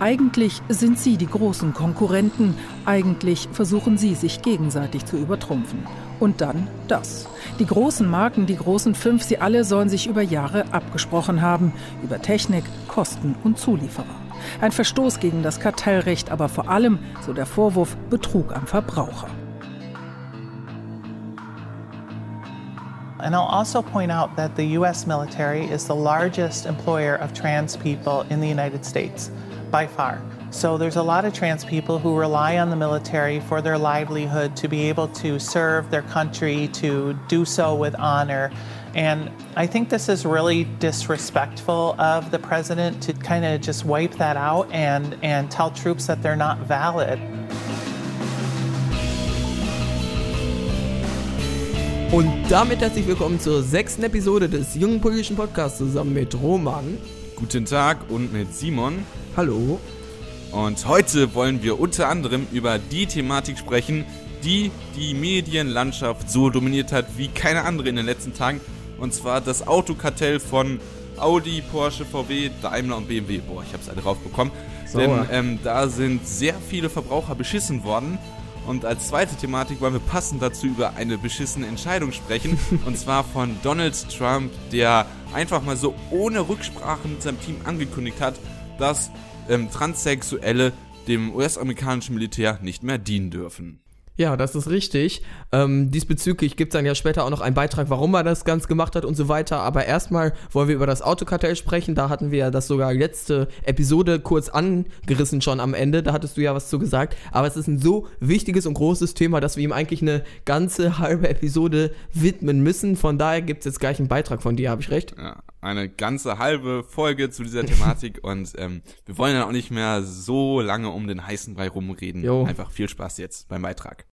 Eigentlich sind sie die großen Konkurrenten, eigentlich versuchen sie sich gegenseitig zu übertrumpfen. Und dann das. Die großen Marken, die großen fünf, sie alle sollen sich über Jahre abgesprochen haben, über Technik, Kosten und Zulieferer. Ein Verstoß gegen das Kartellrecht, aber vor allem, so der Vorwurf, Betrug am Verbraucher. And I'll also point out that the US military is the largest employer trans people in the United States by far. So there's a lot of trans people who rely on the military for their livelihood to be able to serve their country, to do so with honor. And I think this is really disrespectful of the president to kind of just wipe that out and, and tell troops that they're not valid. Und damit herzlich willkommen zur sechsten Episode des Jungen Politischen Podcasts zusammen mit Roman. Guten Tag und mit Simon. Hallo. Und heute wollen wir unter anderem über die Thematik sprechen, die die Medienlandschaft so dominiert hat wie keine andere in den letzten Tagen. Und zwar das Autokartell von Audi, Porsche, VW, Daimler und BMW. Boah, ich hab's alle draufbekommen. Denn ähm, da sind sehr viele Verbraucher beschissen worden. Und als zweite Thematik wollen wir passend dazu über eine beschissene Entscheidung sprechen. und zwar von Donald Trump, der einfach mal so ohne Rücksprache mit seinem Team angekündigt hat, dass ähm, Transsexuelle dem US-amerikanischen Militär nicht mehr dienen dürfen. Ja, das ist richtig. Ähm, diesbezüglich gibt es dann ja später auch noch einen Beitrag, warum er das ganz gemacht hat und so weiter. Aber erstmal wollen wir über das Autokartell sprechen. Da hatten wir ja das sogar letzte Episode kurz angerissen schon am Ende. Da hattest du ja was zu gesagt. Aber es ist ein so wichtiges und großes Thema, dass wir ihm eigentlich eine ganze halbe Episode widmen müssen. Von daher gibt es jetzt gleich einen Beitrag von dir, habe ich recht? Ja, eine ganze halbe Folge zu dieser Thematik und ähm, wir wollen ja auch nicht mehr so lange um den heißen Brei rumreden. Jo. Einfach viel Spaß jetzt beim Beitrag.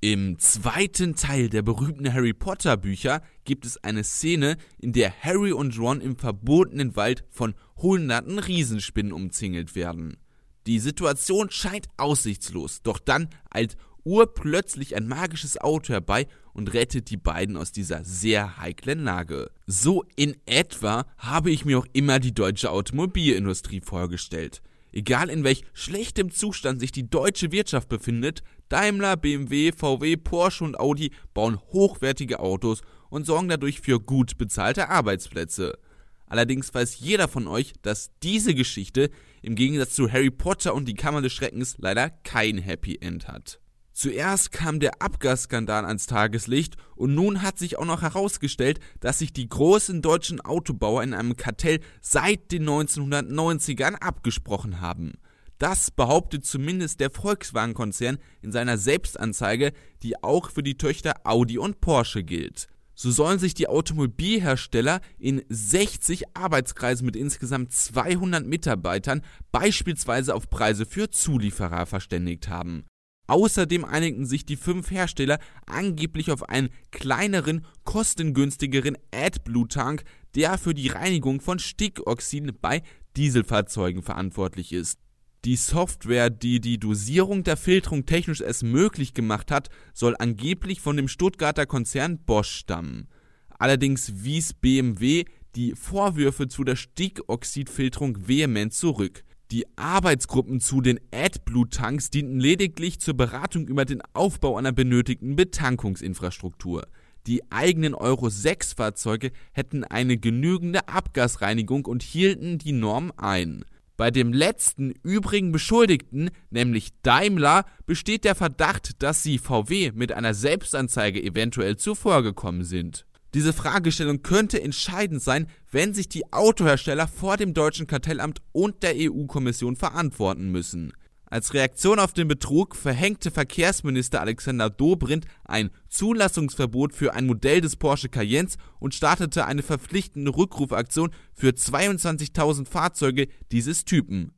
Im zweiten Teil der berühmten Harry Potter Bücher gibt es eine Szene, in der Harry und Ron im verbotenen Wald von hunderten Riesenspinnen umzingelt werden. Die Situation scheint aussichtslos, doch dann eilt urplötzlich ein magisches Auto herbei und rettet die beiden aus dieser sehr heiklen Lage. So in etwa habe ich mir auch immer die deutsche Automobilindustrie vorgestellt. Egal in welch schlechtem Zustand sich die deutsche Wirtschaft befindet, Daimler, BMW, VW, Porsche und Audi bauen hochwertige Autos und sorgen dadurch für gut bezahlte Arbeitsplätze. Allerdings weiß jeder von euch, dass diese Geschichte im Gegensatz zu Harry Potter und die Kammer des Schreckens leider kein Happy End hat. Zuerst kam der Abgasskandal ans Tageslicht und nun hat sich auch noch herausgestellt, dass sich die großen deutschen Autobauer in einem Kartell seit den 1990ern abgesprochen haben. Das behauptet zumindest der Volkswagen-Konzern in seiner Selbstanzeige, die auch für die Töchter Audi und Porsche gilt. So sollen sich die Automobilhersteller in 60 Arbeitskreisen mit insgesamt 200 Mitarbeitern beispielsweise auf Preise für Zulieferer verständigt haben. Außerdem einigten sich die fünf Hersteller angeblich auf einen kleineren, kostengünstigeren AdBlue-Tank, der für die Reinigung von Stickoxiden bei Dieselfahrzeugen verantwortlich ist. Die Software, die die Dosierung der Filterung technisch erst möglich gemacht hat, soll angeblich von dem Stuttgarter Konzern Bosch stammen. Allerdings wies BMW die Vorwürfe zu der Stickoxidfilterung vehement zurück. Die Arbeitsgruppen zu den AdBlue-Tanks dienten lediglich zur Beratung über den Aufbau einer benötigten Betankungsinfrastruktur. Die eigenen Euro 6 Fahrzeuge hätten eine genügende Abgasreinigung und hielten die Norm ein. Bei dem letzten übrigen Beschuldigten, nämlich Daimler, besteht der Verdacht, dass sie VW mit einer Selbstanzeige eventuell zuvorgekommen sind. Diese Fragestellung könnte entscheidend sein, wenn sich die Autohersteller vor dem deutschen Kartellamt und der EU-Kommission verantworten müssen. Als Reaktion auf den Betrug verhängte Verkehrsminister Alexander Dobrindt ein Zulassungsverbot für ein Modell des Porsche Cayennes und startete eine verpflichtende Rückrufaktion für 22.000 Fahrzeuge dieses Typen.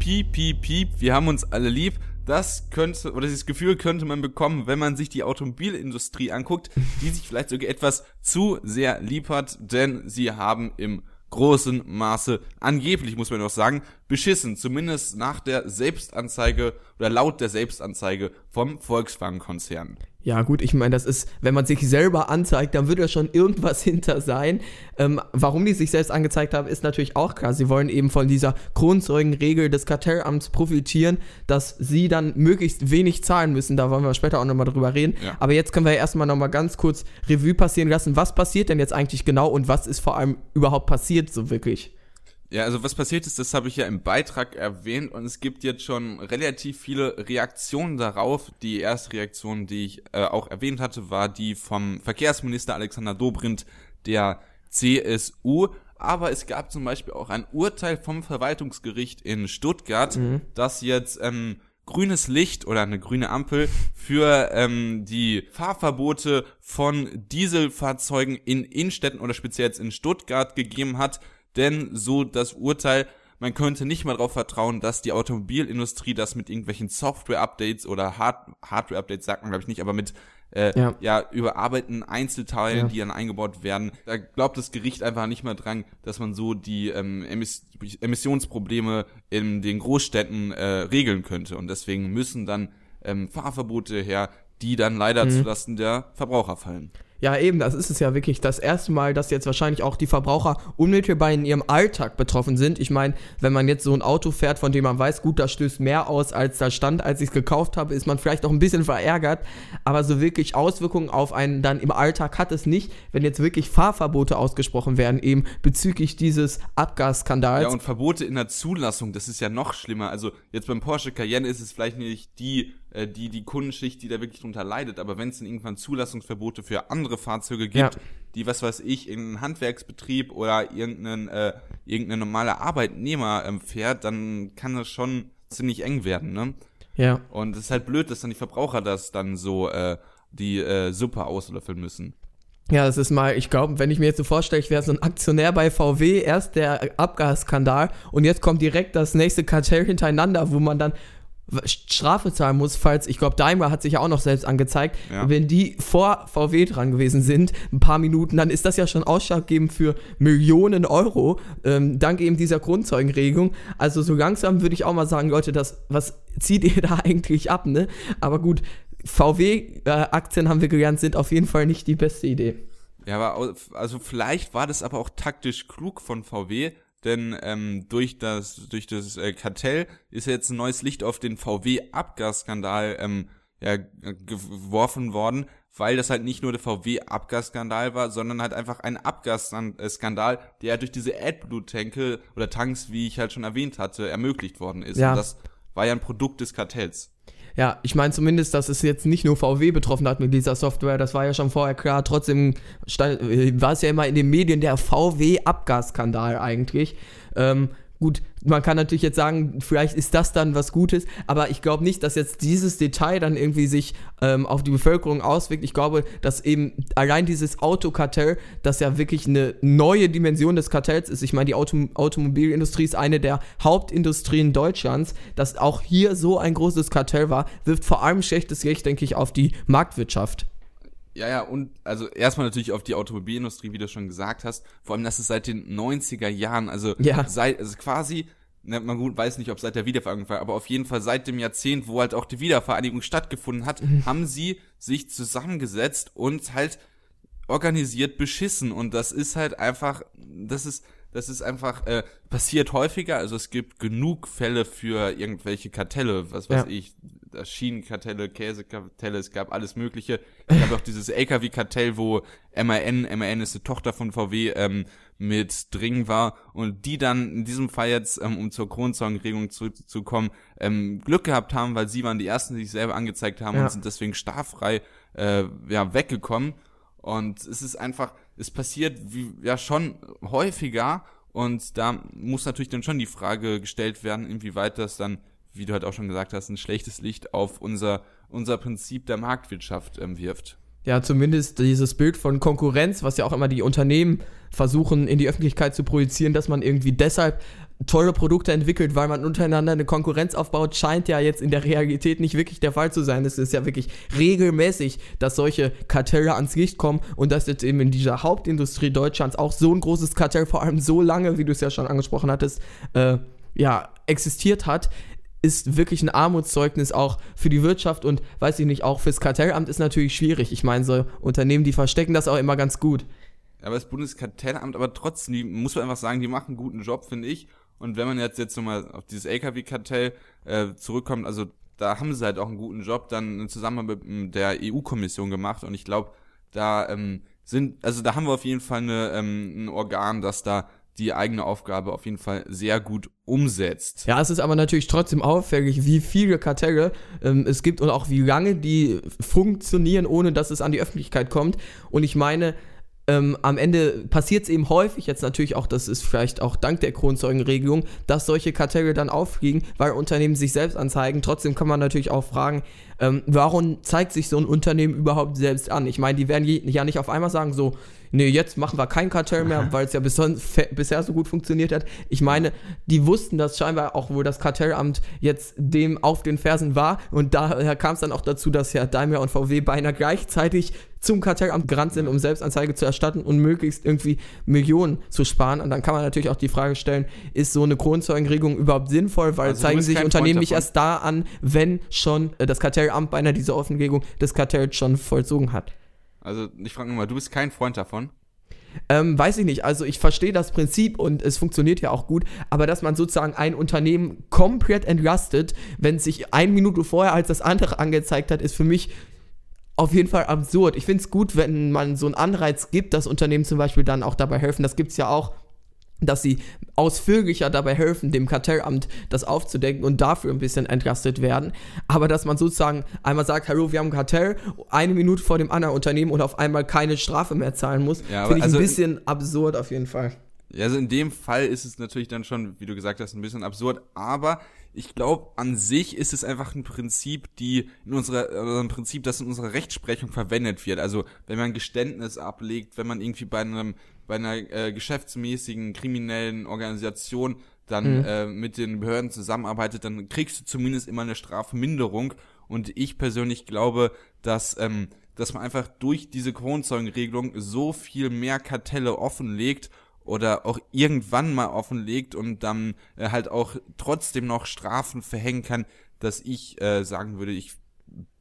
Piep, piep, piep, wir haben uns alle lieb. Das könnte, oder dieses Gefühl könnte man bekommen, wenn man sich die Automobilindustrie anguckt, die sich vielleicht sogar etwas zu sehr lieb hat, denn sie haben im großen Maße, angeblich muss man noch sagen, beschissen, zumindest nach der Selbstanzeige oder laut der Selbstanzeige vom Volkswagen-Konzern. Ja, gut, ich meine, das ist, wenn man sich selber anzeigt, dann wird ja schon irgendwas hinter sein. Ähm, warum die sich selbst angezeigt haben, ist natürlich auch klar. Sie wollen eben von dieser Kronzeugenregel des Kartellamts profitieren, dass sie dann möglichst wenig zahlen müssen. Da wollen wir später auch nochmal drüber reden. Ja. Aber jetzt können wir ja erstmal nochmal ganz kurz Revue passieren lassen. Was passiert denn jetzt eigentlich genau und was ist vor allem überhaupt passiert, so wirklich? Ja, also was passiert ist, das habe ich ja im Beitrag erwähnt und es gibt jetzt schon relativ viele Reaktionen darauf. Die erste Reaktion, die ich äh, auch erwähnt hatte, war die vom Verkehrsminister Alexander Dobrindt der CSU. Aber es gab zum Beispiel auch ein Urteil vom Verwaltungsgericht in Stuttgart, mhm. das jetzt ähm, grünes Licht oder eine grüne Ampel für ähm, die Fahrverbote von Dieselfahrzeugen in Innenstädten oder speziell jetzt in Stuttgart gegeben hat denn so das Urteil, man könnte nicht mal darauf vertrauen, dass die Automobilindustrie das mit irgendwelchen Software-Updates oder Hard Hardware-Updates sagt man glaube ich nicht, aber mit äh, ja. ja überarbeiteten Einzelteilen, ja. die dann eingebaut werden. Da glaubt das Gericht einfach nicht mehr dran, dass man so die ähm, Emiss Emissionsprobleme in den Großstädten äh, regeln könnte. Und deswegen müssen dann ähm, Fahrverbote her, die dann leider mhm. zulasten der Verbraucher fallen. Ja, eben, das ist es ja wirklich das erste Mal, dass jetzt wahrscheinlich auch die Verbraucher unmittelbar in ihrem Alltag betroffen sind. Ich meine, wenn man jetzt so ein Auto fährt, von dem man weiß, gut, da stößt mehr aus, als da stand, als ich es gekauft habe, ist man vielleicht auch ein bisschen verärgert. Aber so wirklich Auswirkungen auf einen dann im Alltag hat es nicht, wenn jetzt wirklich Fahrverbote ausgesprochen werden, eben bezüglich dieses Abgasskandals. Ja, und Verbote in der Zulassung, das ist ja noch schlimmer. Also jetzt beim Porsche Cayenne ist es vielleicht nicht die äh, die die Kundenschicht, die da wirklich drunter leidet. Aber wenn es dann irgendwann Zulassungsverbote für andere Fahrzeuge gibt, ja. die, was weiß ich, irgendein Handwerksbetrieb oder irgendein, äh, irgendein normaler Arbeitnehmer ähm, fährt, dann kann das schon ziemlich eng werden, ne? Ja. Und es ist halt blöd, dass dann die Verbraucher das dann so äh, die äh, Suppe auslöffeln müssen. Ja, das ist mal, ich glaube, wenn ich mir jetzt so vorstelle, ich wäre so ein Aktionär bei VW, erst der Abgasskandal und jetzt kommt direkt das nächste Kartell hintereinander, wo man dann Strafe zahlen muss, falls, ich glaube, Daimler hat sich ja auch noch selbst angezeigt, ja. wenn die vor VW dran gewesen sind, ein paar Minuten, dann ist das ja schon ausschlaggebend für Millionen Euro, ähm, dank eben dieser Grundzeugenregelung. Also so langsam würde ich auch mal sagen, Leute, das, was zieht ihr da eigentlich ab, ne? Aber gut, VW-Aktien haben wir gelernt, sind auf jeden Fall nicht die beste Idee. Ja, aber also vielleicht war das aber auch taktisch klug von VW, denn ähm, durch das durch das äh, Kartell ist jetzt ein neues Licht auf den VW-Abgasskandal ähm, ja, geworfen worden, weil das halt nicht nur der VW-Abgasskandal war, sondern halt einfach ein Abgasskandal, der durch diese AdBlue-Tanke oder Tanks, wie ich halt schon erwähnt hatte, ermöglicht worden ist. Ja. Und das war ja ein Produkt des Kartells. Ja, ich meine zumindest, dass es jetzt nicht nur VW betroffen hat mit dieser Software, das war ja schon vorher klar. Trotzdem stand, äh, war es ja immer in den Medien der VW-Abgasskandal eigentlich. Ähm, Gut, man kann natürlich jetzt sagen, vielleicht ist das dann was Gutes, aber ich glaube nicht, dass jetzt dieses Detail dann irgendwie sich ähm, auf die Bevölkerung auswirkt. Ich glaube, dass eben allein dieses Autokartell, das ja wirklich eine neue Dimension des Kartells ist. Ich meine, die Auto Automobilindustrie ist eine der Hauptindustrien Deutschlands. Dass auch hier so ein großes Kartell war, wirft vor allem schlechtes Licht, denke ich, auf die Marktwirtschaft. Ja, ja, und also erstmal natürlich auf die Automobilindustrie, wie du schon gesagt hast. Vor allem, dass es seit den 90er Jahren, also ja. seit, also quasi, ne, man gut weiß nicht, ob seit der Wiedervereinigung war, aber auf jeden Fall seit dem Jahrzehnt, wo halt auch die Wiedervereinigung stattgefunden hat, mhm. haben sie sich zusammengesetzt und halt organisiert beschissen. Und das ist halt einfach, das ist, das ist einfach äh, passiert häufiger. Also es gibt genug Fälle für irgendwelche Kartelle, was weiß ja. ich, Schienenkartelle, Käsekartelle, es gab alles Mögliche. Es gab auch dieses LKW-Kartell, wo MAN, MAN ist die Tochter von VW, ähm, mit drin war und die dann in diesem Fall jetzt, ähm, um zur Kronzeugenregelung zurückzukommen, ähm, Glück gehabt haben, weil sie waren die ersten, die sich selber angezeigt haben ja. und sind deswegen straffrei äh, ja, weggekommen. Und es ist einfach, es passiert wie, ja schon häufiger und da muss natürlich dann schon die Frage gestellt werden, inwieweit das dann wie du halt auch schon gesagt hast, ein schlechtes Licht auf unser, unser Prinzip der Marktwirtschaft ähm, wirft. Ja, zumindest dieses Bild von Konkurrenz, was ja auch immer die Unternehmen versuchen in die Öffentlichkeit zu projizieren, dass man irgendwie deshalb tolle Produkte entwickelt, weil man untereinander eine Konkurrenz aufbaut, scheint ja jetzt in der Realität nicht wirklich der Fall zu sein. Es ist ja wirklich regelmäßig, dass solche Kartelle ans Licht kommen und dass jetzt eben in dieser Hauptindustrie Deutschlands auch so ein großes Kartell, vor allem so lange, wie du es ja schon angesprochen hattest, äh, ja, existiert hat ist wirklich ein Armutszeugnis auch für die Wirtschaft und weiß ich nicht, auch fürs Kartellamt ist natürlich schwierig. Ich meine, so Unternehmen, die verstecken das auch immer ganz gut. Aber das Bundeskartellamt, aber trotzdem, die, muss man einfach sagen, die machen einen guten Job, finde ich. Und wenn man jetzt, jetzt nochmal auf dieses LKW-Kartell äh, zurückkommt, also da haben sie halt auch einen guten Job dann zusammen mit der EU-Kommission gemacht und ich glaube, da ähm, sind, also da haben wir auf jeden Fall eine, ähm, ein Organ, das da die eigene Aufgabe auf jeden Fall sehr gut umsetzt. Ja, es ist aber natürlich trotzdem auffällig, wie viele Kartelle ähm, es gibt und auch wie lange die funktionieren, ohne dass es an die Öffentlichkeit kommt. Und ich meine, ähm, am Ende passiert es eben häufig, jetzt natürlich auch, das ist vielleicht auch dank der Kronzeugenregelung, dass solche Kartelle dann auffliegen, weil Unternehmen sich selbst anzeigen. Trotzdem kann man natürlich auch fragen, ähm, warum zeigt sich so ein Unternehmen überhaupt selbst an? Ich meine, die werden ja nicht auf einmal sagen, so, nee, jetzt machen wir kein Kartell mehr, weil es ja bis bisher so gut funktioniert hat. Ich meine, die wussten das scheinbar auch, wo das Kartellamt jetzt dem auf den Fersen war. Und daher kam es dann auch dazu, dass ja Daimler und VW beinahe gleichzeitig zum Kartellamt gerannt sind, um Selbstanzeige zu erstatten und möglichst irgendwie Millionen zu sparen. Und dann kann man natürlich auch die Frage stellen, ist so eine Kronzeugenregelung überhaupt sinnvoll? Weil also zeigen sich Unternehmen nicht erst da an, wenn schon äh, das Kartellamt beinahe diese Offenlegung des Kartells schon vollzogen hat. Also ich frage mal, du bist kein Freund davon? Ähm, weiß ich nicht. Also ich verstehe das Prinzip und es funktioniert ja auch gut, aber dass man sozusagen ein Unternehmen komplett entlastet, wenn es sich eine Minute vorher als das andere angezeigt hat, ist für mich auf jeden Fall absurd. Ich finde es gut, wenn man so einen Anreiz gibt, dass Unternehmen zum Beispiel dann auch dabei helfen. Das gibt es ja auch dass sie ausführlicher dabei helfen, dem Kartellamt das aufzudecken und dafür ein bisschen entlastet werden. Aber dass man sozusagen einmal sagt, hallo, wir haben ein Kartell, eine Minute vor dem anderen Unternehmen und auf einmal keine Strafe mehr zahlen muss, ja, finde ich also ein bisschen absurd auf jeden Fall. Ja, also in dem Fall ist es natürlich dann schon, wie du gesagt hast, ein bisschen absurd, aber ich glaube, an sich ist es einfach ein Prinzip, die in unserer, oder ein Prinzip, das in unserer Rechtsprechung verwendet wird. Also, wenn man Geständnis ablegt, wenn man irgendwie bei einem, bei einer äh, geschäftsmäßigen kriminellen Organisation dann mhm. äh, mit den Behörden zusammenarbeitet, dann kriegst du zumindest immer eine Strafminderung. Und ich persönlich glaube, dass, ähm, dass man einfach durch diese Kronzeugenregelung so viel mehr Kartelle offenlegt oder auch irgendwann mal offenlegt und dann äh, halt auch trotzdem noch Strafen verhängen kann, dass ich äh, sagen würde, ich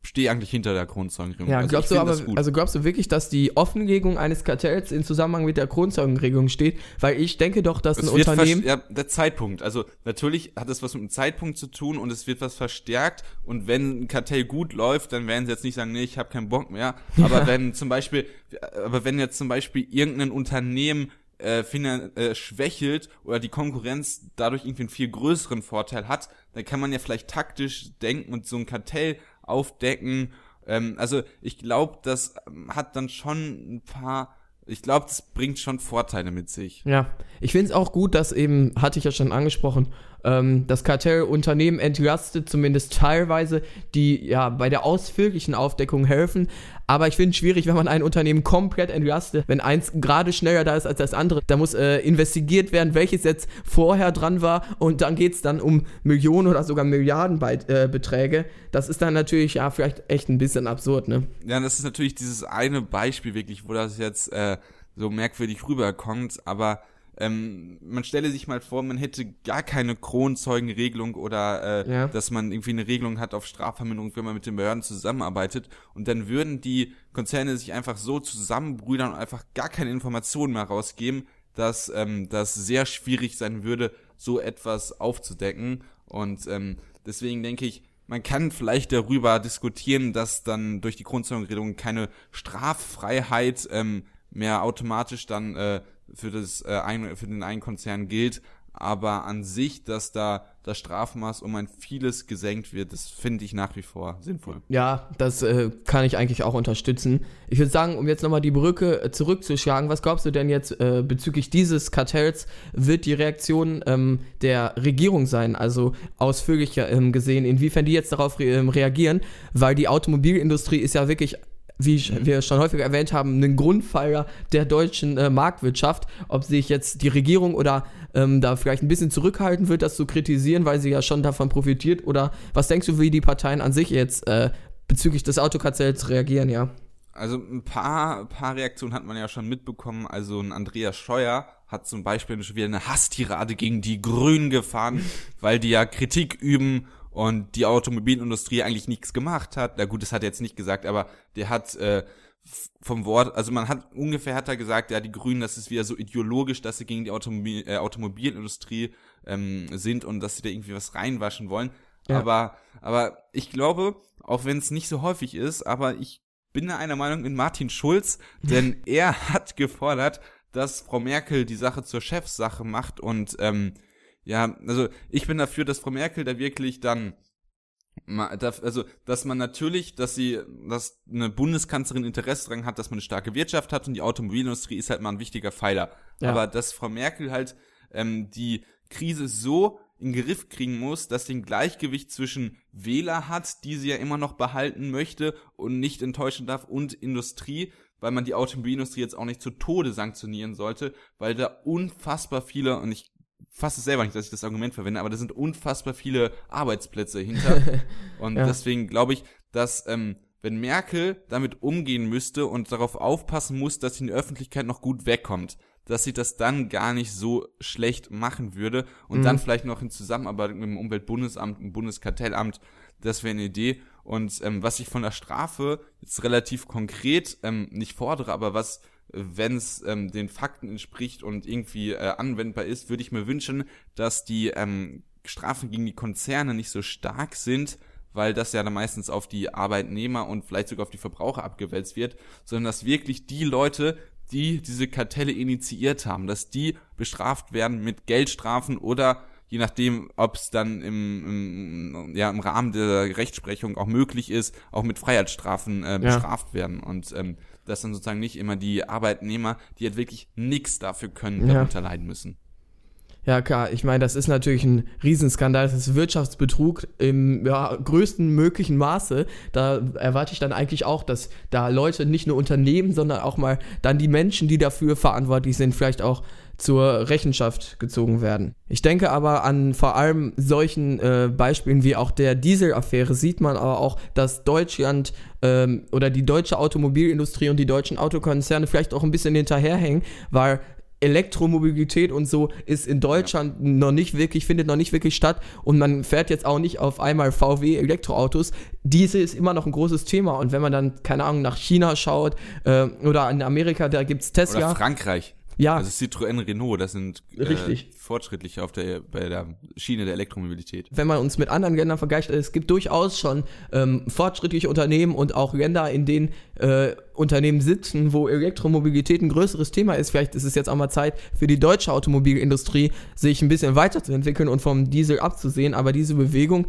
stehe eigentlich hinter der Kronzeugenregelung. Ja, also glaubst du aber, also glaubst du wirklich, dass die Offenlegung eines Kartells in Zusammenhang mit der Kronzeugenregelung steht? Weil ich denke doch, dass es ein Unternehmen. Ja, der Zeitpunkt. Also natürlich hat es was mit dem Zeitpunkt zu tun und es wird was verstärkt. Und wenn ein Kartell gut läuft, dann werden sie jetzt nicht sagen, nee, ich habe keinen Bock mehr. Aber wenn zum Beispiel, aber wenn jetzt zum Beispiel irgendein Unternehmen äh, äh, schwächelt oder die Konkurrenz dadurch irgendwie einen viel größeren Vorteil hat, dann kann man ja vielleicht taktisch denken und so ein Kartell aufdecken. Ähm, also ich glaube, das ähm, hat dann schon ein paar ich glaube, das bringt schon Vorteile mit sich. Ja, ich finde es auch gut, dass eben, hatte ich ja schon angesprochen, ähm, das Kartellunternehmen entlastet zumindest teilweise, die ja bei der ausführlichen Aufdeckung helfen. Aber ich finde es schwierig, wenn man ein Unternehmen komplett entlastet, wenn eins gerade schneller da ist als das andere. Da muss äh, investigiert werden, welches jetzt vorher dran war und dann geht es dann um Millionen oder sogar Milliardenbeträge. Äh, das ist dann natürlich ja vielleicht echt ein bisschen absurd, ne? Ja, das ist natürlich dieses eine Beispiel wirklich, wo das jetzt äh, so merkwürdig rüberkommt, aber ähm, man stelle sich mal vor, man hätte gar keine Kronzeugenregelung oder äh, ja. dass man irgendwie eine Regelung hat auf Strafverminderung, wenn man mit den Behörden zusammenarbeitet und dann würden die Konzerne sich einfach so zusammenbrüdern und einfach gar keine Informationen mehr rausgeben, dass ähm, das sehr schwierig sein würde, so etwas aufzudecken und ähm, deswegen denke ich, man kann vielleicht darüber diskutieren, dass dann durch die Kronzeugenregelung keine Straffreiheit ähm, mehr automatisch dann äh, für, das, äh, ein, für den einen Konzern gilt. Aber an sich, dass da das Strafmaß um ein vieles gesenkt wird, das finde ich nach wie vor sinnvoll. Ja, das äh, kann ich eigentlich auch unterstützen. Ich würde sagen, um jetzt nochmal die Brücke äh, zurückzuschlagen, was glaubst du denn jetzt äh, bezüglich dieses Kartells wird die Reaktion ähm, der Regierung sein? Also ausführlicher ähm, gesehen, inwiefern die jetzt darauf re ähm, reagieren? Weil die Automobilindustrie ist ja wirklich wie wir schon häufig erwähnt haben, ein Grundpfeiler der deutschen äh, Marktwirtschaft. Ob sich jetzt die Regierung oder ähm, da vielleicht ein bisschen zurückhalten wird, das zu kritisieren, weil sie ja schon davon profitiert. Oder was denkst du, wie die Parteien an sich jetzt äh, bezüglich des Autokartells reagieren, ja? Also ein paar, paar Reaktionen hat man ja schon mitbekommen. Also ein Andreas Scheuer hat zum Beispiel schon wieder eine Hasstirade gegen die Grünen gefahren, weil die ja Kritik üben und die Automobilindustrie eigentlich nichts gemacht hat. Na gut, das hat er jetzt nicht gesagt, aber der hat äh, vom Wort, also man hat ungefähr hat er gesagt, ja, die Grünen, das ist wieder so ideologisch, dass sie gegen die Automobil, äh, Automobilindustrie ähm, sind und dass sie da irgendwie was reinwaschen wollen. Ja. Aber, aber ich glaube, auch wenn es nicht so häufig ist, aber ich bin da einer Meinung mit Martin Schulz, denn er hat gefordert, dass Frau Merkel die Sache zur Chefsache macht und ähm, ja, also ich bin dafür, dass Frau Merkel da wirklich dann also, dass man natürlich, dass sie, dass eine Bundeskanzlerin Interesse daran hat, dass man eine starke Wirtschaft hat und die Automobilindustrie ist halt mal ein wichtiger Pfeiler. Ja. Aber dass Frau Merkel halt ähm, die Krise so in den Griff kriegen muss, dass sie ein Gleichgewicht zwischen Wähler hat, die sie ja immer noch behalten möchte und nicht enttäuschen darf, und Industrie, weil man die Automobilindustrie jetzt auch nicht zu Tode sanktionieren sollte, weil da unfassbar viele, und ich fasse es selber nicht, dass ich das Argument verwende, aber da sind unfassbar viele Arbeitsplätze hinter. und ja. deswegen glaube ich, dass ähm, wenn Merkel damit umgehen müsste und darauf aufpassen muss, dass sie in der Öffentlichkeit noch gut wegkommt, dass sie das dann gar nicht so schlecht machen würde und mhm. dann vielleicht noch in Zusammenarbeit mit dem Umweltbundesamt, dem Bundeskartellamt, das wäre eine Idee. Und ähm, was ich von der Strafe jetzt relativ konkret ähm, nicht fordere, aber was wenn es ähm, den Fakten entspricht und irgendwie äh, anwendbar ist, würde ich mir wünschen, dass die ähm, Strafen gegen die Konzerne nicht so stark sind, weil das ja dann meistens auf die Arbeitnehmer und vielleicht sogar auf die Verbraucher abgewälzt wird, sondern dass wirklich die Leute, die diese Kartelle initiiert haben, dass die bestraft werden mit Geldstrafen oder je nachdem, ob es dann im, im, ja, im Rahmen der Rechtsprechung auch möglich ist, auch mit Freiheitsstrafen äh, bestraft ja. werden. Und ähm, dass dann sozusagen nicht immer die Arbeitnehmer, die halt wirklich nichts dafür können, ja. darunter leiden müssen. Ja, klar. Ich meine, das ist natürlich ein Riesenskandal. Das ist Wirtschaftsbetrug im ja, größten möglichen Maße. Da erwarte ich dann eigentlich auch, dass da Leute nicht nur Unternehmen, sondern auch mal dann die Menschen, die dafür verantwortlich sind, vielleicht auch zur Rechenschaft gezogen werden. Ich denke aber an vor allem solchen äh, Beispielen wie auch der Diesel-Affäre sieht man aber auch, dass Deutschland ähm, oder die deutsche Automobilindustrie und die deutschen Autokonzerne vielleicht auch ein bisschen hinterherhängen, weil Elektromobilität und so ist in Deutschland ja. noch nicht wirklich, findet noch nicht wirklich statt und man fährt jetzt auch nicht auf einmal VW Elektroautos. Diese ist immer noch ein großes Thema und wenn man dann, keine Ahnung, nach China schaut äh, oder in Amerika, da gibt es Tesla. Oder Frankreich. Ja. Also Citroën, Renault, das sind äh, Richtig. fortschrittlich auf der, bei der Schiene der Elektromobilität. Wenn man uns mit anderen Ländern vergleicht, es gibt durchaus schon ähm, fortschrittliche Unternehmen und auch Länder, in denen äh, Unternehmen sitzen, wo Elektromobilität ein größeres Thema ist. Vielleicht ist es jetzt auch mal Zeit für die deutsche Automobilindustrie, sich ein bisschen weiterzuentwickeln und vom Diesel abzusehen. Aber diese Bewegung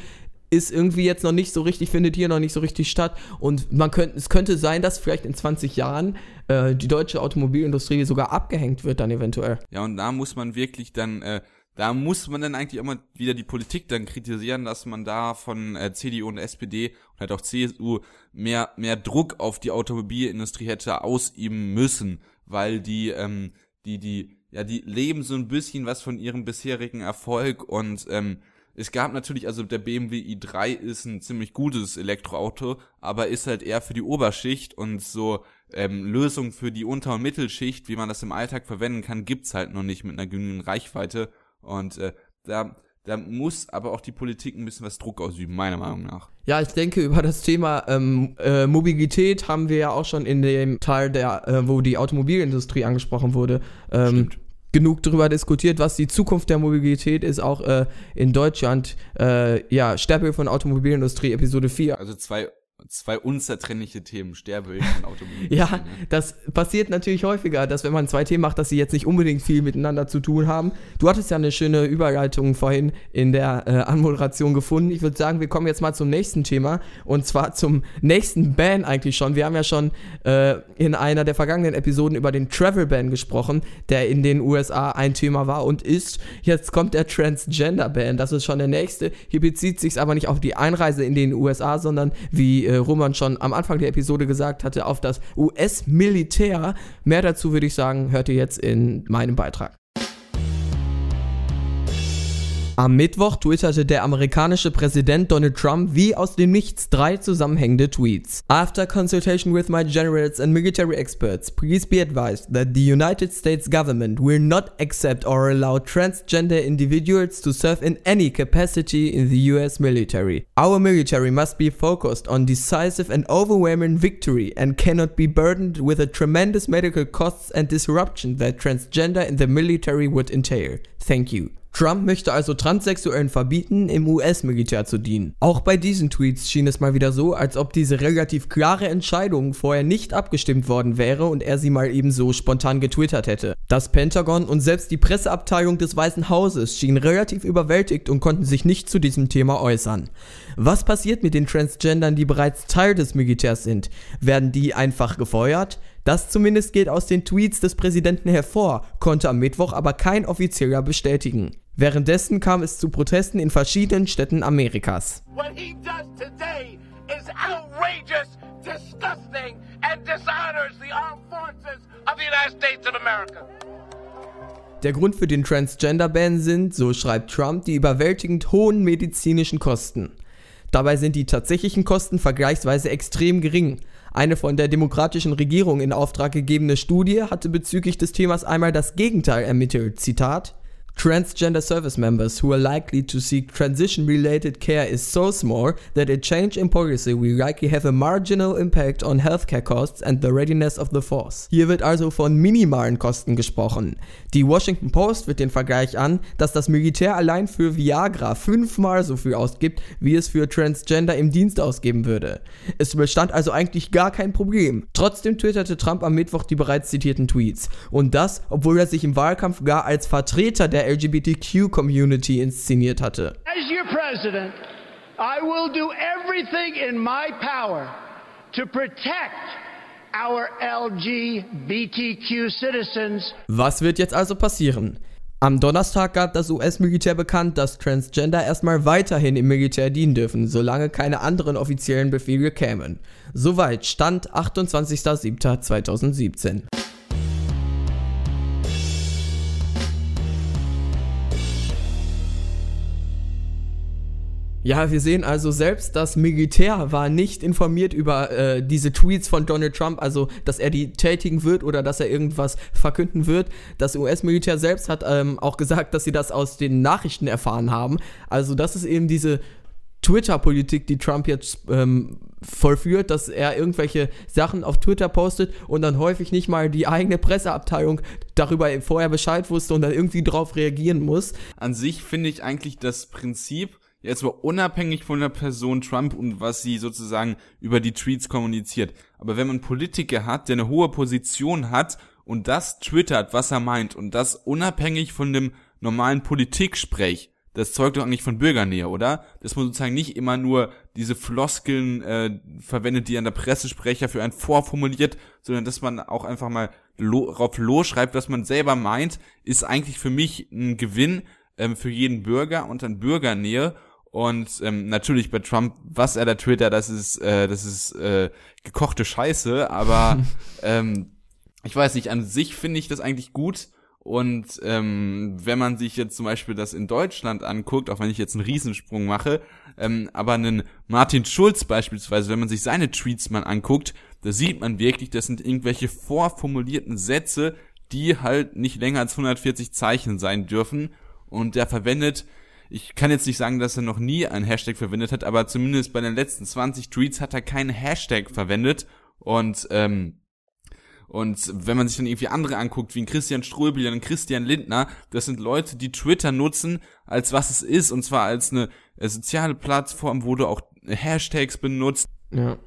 ist irgendwie jetzt noch nicht so richtig, findet hier noch nicht so richtig statt. Und man könnte, es könnte sein, dass vielleicht in 20 Jahren äh, die deutsche Automobilindustrie sogar abgehängt wird, dann eventuell. Ja, und da muss man wirklich dann, äh, da muss man dann eigentlich immer wieder die Politik dann kritisieren, dass man da von äh, CDU und SPD und halt auch CSU mehr, mehr Druck auf die Automobilindustrie hätte ausüben müssen, weil die, ähm, die, die, ja, die leben so ein bisschen was von ihrem bisherigen Erfolg und ähm, es gab natürlich, also der BMW i3 ist ein ziemlich gutes Elektroauto, aber ist halt eher für die Oberschicht und so ähm, Lösungen für die Unter- und Mittelschicht, wie man das im Alltag verwenden kann, gibt's halt noch nicht mit einer genügenden Reichweite. Und äh, da, da muss aber auch die Politik ein bisschen was Druck ausüben, meiner Meinung nach. Ja, ich denke, über das Thema ähm, äh, Mobilität haben wir ja auch schon in dem Teil, der, äh, wo die Automobilindustrie angesprochen wurde, ähm, genug darüber diskutiert, was die Zukunft der Mobilität ist, auch äh, in Deutschland. Äh, ja, Stärke von Automobilindustrie, Episode 4. Also zwei zwei unzertrennliche Themen, Sterbehilfe und Automobilindustrie. ja, ne? das passiert natürlich häufiger, dass wenn man zwei Themen macht, dass sie jetzt nicht unbedingt viel miteinander zu tun haben. Du hattest ja eine schöne Überleitung vorhin in der äh, Anmoderation gefunden. Ich würde sagen, wir kommen jetzt mal zum nächsten Thema und zwar zum nächsten Ban eigentlich schon. Wir haben ja schon äh, in einer der vergangenen Episoden über den Travel Ban gesprochen, der in den USA ein Thema war und ist. Jetzt kommt der Transgender Ban. Das ist schon der nächste. Hier bezieht sich aber nicht auf die Einreise in den USA, sondern wie äh, Roman schon am Anfang der Episode gesagt hatte, auf das US-Militär. Mehr dazu würde ich sagen, hört ihr jetzt in meinem Beitrag. Am Mittwoch twitterte der amerikanische Präsident Donald Trump wie aus dem Nichts drei zusammenhängende Tweets. After consultation with my generals and military experts, please be advised that the United States government will not accept or allow transgender individuals to serve in any capacity in the US military. Our military must be focused on decisive and overwhelming victory and cannot be burdened with the tremendous medical costs and disruption that transgender in the military would entail. Thank you. Trump möchte also Transsexuellen verbieten, im US-Militär zu dienen. Auch bei diesen Tweets schien es mal wieder so, als ob diese relativ klare Entscheidung vorher nicht abgestimmt worden wäre und er sie mal eben so spontan getwittert hätte. Das Pentagon und selbst die Presseabteilung des Weißen Hauses schienen relativ überwältigt und konnten sich nicht zu diesem Thema äußern. Was passiert mit den Transgendern, die bereits Teil des Militärs sind? Werden die einfach gefeuert? Das zumindest geht aus den Tweets des Präsidenten hervor, konnte am Mittwoch aber kein Offizieller bestätigen. Währenddessen kam es zu Protesten in verschiedenen Städten Amerikas. Der Grund für den Transgender-Ban sind, so schreibt Trump, die überwältigend hohen medizinischen Kosten. Dabei sind die tatsächlichen Kosten vergleichsweise extrem gering. Eine von der demokratischen Regierung in Auftrag gegebene Studie hatte bezüglich des Themas einmal das Gegenteil ermittelt. Zitat Transgender service members who are likely to seek transition related care is so small that a change in policy will likely have a marginal impact on healthcare costs and the readiness of the force. Hier wird also von minimalen Kosten gesprochen. Die Washington Post wird den Vergleich an, dass das Militär allein für Viagra fünfmal so viel ausgibt, wie es für Transgender im Dienst ausgeben würde. Es bestand also eigentlich gar kein Problem. Trotzdem twitterte Trump am Mittwoch die bereits zitierten Tweets. Und das, obwohl er sich im Wahlkampf gar als Vertreter der LGBTQ-Community inszeniert hatte. As your president, I will do everything in my power to protect our LGBTQ citizens. Was wird jetzt also passieren? Am Donnerstag gab das US-Militär bekannt, dass Transgender erstmal weiterhin im Militär dienen dürfen, solange keine anderen offiziellen Befehle kämen. Soweit Stand 28.07.2017. Ja, wir sehen also selbst, das Militär war nicht informiert über äh, diese Tweets von Donald Trump, also dass er die tätigen wird oder dass er irgendwas verkünden wird. Das US-Militär selbst hat ähm, auch gesagt, dass sie das aus den Nachrichten erfahren haben. Also das ist eben diese Twitter-Politik, die Trump jetzt ähm, vollführt, dass er irgendwelche Sachen auf Twitter postet und dann häufig nicht mal die eigene Presseabteilung darüber vorher Bescheid wusste und dann irgendwie drauf reagieren muss. An sich finde ich eigentlich das Prinzip jetzt mal unabhängig von der Person Trump und was sie sozusagen über die Tweets kommuniziert. Aber wenn man Politiker hat, der eine hohe Position hat und das twittert, was er meint und das unabhängig von dem normalen Politiksprech, das zeugt doch eigentlich von Bürgernähe, oder? Dass man sozusagen nicht immer nur diese Floskeln äh, verwendet, die an der Pressesprecher für einen vorformuliert, sondern dass man auch einfach mal lo drauf losschreibt, was man selber meint, ist eigentlich für mich ein Gewinn ähm, für jeden Bürger und an Bürgernähe und ähm, natürlich bei Trump, was er da twittert, das ist, äh, das ist äh, gekochte Scheiße, aber ähm, ich weiß nicht, an sich finde ich das eigentlich gut. Und ähm, wenn man sich jetzt zum Beispiel das in Deutschland anguckt, auch wenn ich jetzt einen Riesensprung mache, ähm, aber einen Martin Schulz beispielsweise, wenn man sich seine Tweets mal anguckt, da sieht man wirklich, das sind irgendwelche vorformulierten Sätze, die halt nicht länger als 140 Zeichen sein dürfen. Und der verwendet ich kann jetzt nicht sagen, dass er noch nie einen Hashtag verwendet hat, aber zumindest bei den letzten 20 Tweets hat er keinen Hashtag verwendet und ähm, und wenn man sich dann irgendwie andere anguckt, wie ein Christian Ströbel, ein Christian Lindner, das sind Leute, die Twitter nutzen, als was es ist, und zwar als eine soziale Plattform, wo du auch Hashtags benutzt. Ja.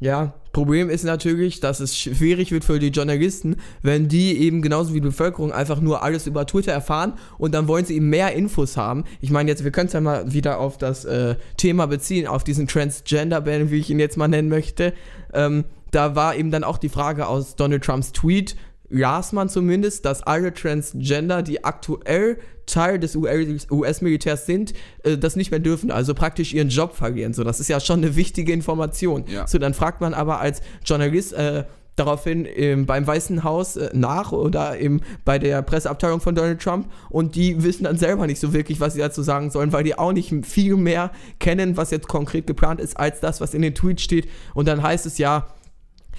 Ja, Problem ist natürlich, dass es schwierig wird für die Journalisten, wenn die eben genauso wie die Bevölkerung einfach nur alles über Twitter erfahren und dann wollen sie eben mehr Infos haben. Ich meine jetzt, wir können es ja mal wieder auf das äh, Thema beziehen, auf diesen Transgender-Ban, wie ich ihn jetzt mal nennen möchte. Ähm, da war eben dann auch die Frage aus Donald Trumps Tweet, las man zumindest, dass alle Transgender, die aktuell Teil des US-Militärs sind, äh, das nicht mehr dürfen, also praktisch ihren Job verlieren. So, das ist ja schon eine wichtige Information. Ja. So, dann fragt man aber als Journalist, äh, daraufhin ähm, beim Weißen Haus äh, nach oder eben bei der Presseabteilung von Donald Trump und die wissen dann selber nicht so wirklich, was sie dazu sagen sollen, weil die auch nicht viel mehr kennen, was jetzt konkret geplant ist, als das, was in den Tweets steht. Und dann heißt es ja,